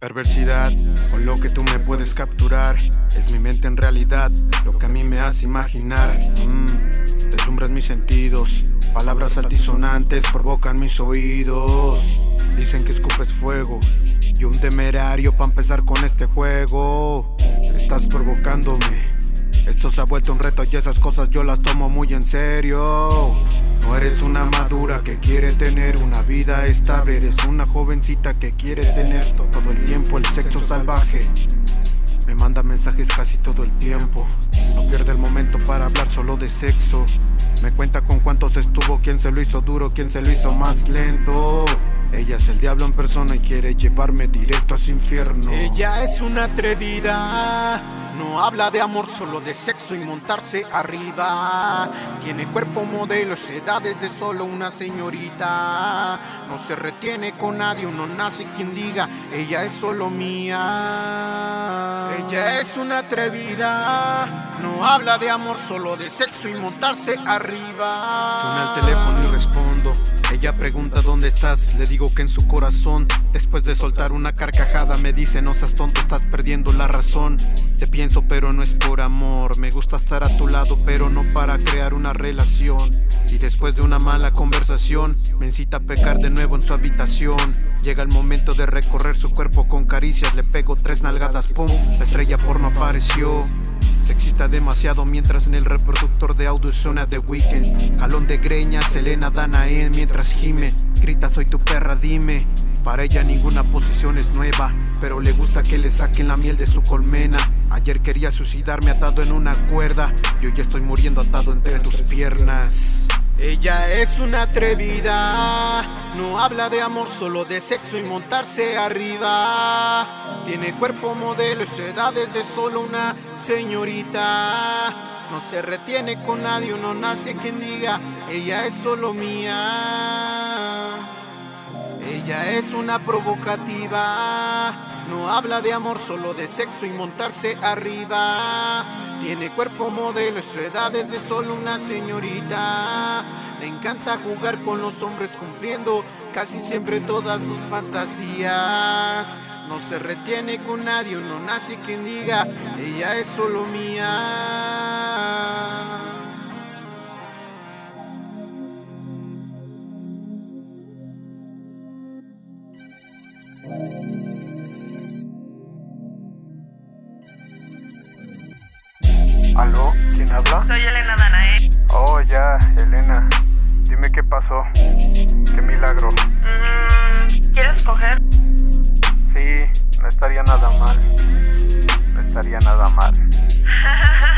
Perversidad, con lo que tú me puedes capturar, es mi mente en realidad, lo que a mí me hace imaginar. Mm, deslumbras mis sentidos, palabras altisonantes provocan mis oídos. Dicen que escupes fuego y un temerario para empezar con este juego. Estás provocándome. Se ha vuelto un reto y esas cosas yo las tomo muy en serio. No eres una madura que quiere tener una vida estable, eres una jovencita que quiere tener todo el tiempo el sexo salvaje. Me manda mensajes casi todo el tiempo. No pierde el momento para hablar solo de sexo. Me cuenta con cuántos estuvo, quién se lo hizo duro, quién se lo hizo más lento. Ella es el diablo en persona y quiere llevarme directo a su infierno. Ella es una atrevida no habla de amor, solo de sexo y montarse arriba. Tiene cuerpo modelo, edades de solo una señorita. No se retiene con nadie, uno nace quien diga, ella es solo mía. Ella es una atrevida. No habla de amor, solo de sexo y montarse arriba. Suena el teléfono y respondo. Ella pregunta dónde estás, le digo que en su corazón. Después de soltar una carcajada me dice no seas tonto, estás perdiendo la razón. Te pienso pero no es por amor, me gusta estar a tu lado pero no para crear una relación. Y después de una mala conversación me incita a pecar de nuevo en su habitación. Llega el momento de recorrer su cuerpo con caricias, le pego tres nalgadas, pum, la estrella porno apareció. Se excita demasiado mientras en el reproductor de audio suena The Weekend. Jalón de greñas, Selena Danae mientras gime. Grita, soy tu perra, dime. Para ella ninguna posición es nueva, pero le gusta que le saquen la miel de su colmena. Ayer quería suicidarme atado en una cuerda, y hoy estoy muriendo atado entre tus piernas. Ella es una atrevida, no habla de amor, solo de sexo y montarse arriba. Tiene cuerpo modelo y su edad es de solo una señorita. No se retiene con nadie, uno nace quien diga, ella es solo mía. Ella es una provocativa, no habla de amor, solo de sexo y montarse arriba. Tiene cuerpo modelo y su edad es de solo una señorita. Le encanta jugar con los hombres cumpliendo casi siempre todas sus fantasías. No se retiene con nadie, no nace quien diga, ella es solo mía. ¿Aló? ¿Quién habla? Soy Elena Danae. Oh, ya, Elena. Dime qué pasó. Qué milagro. Mm, ¿Quieres coger? Sí, no estaría nada mal. No estaría nada mal.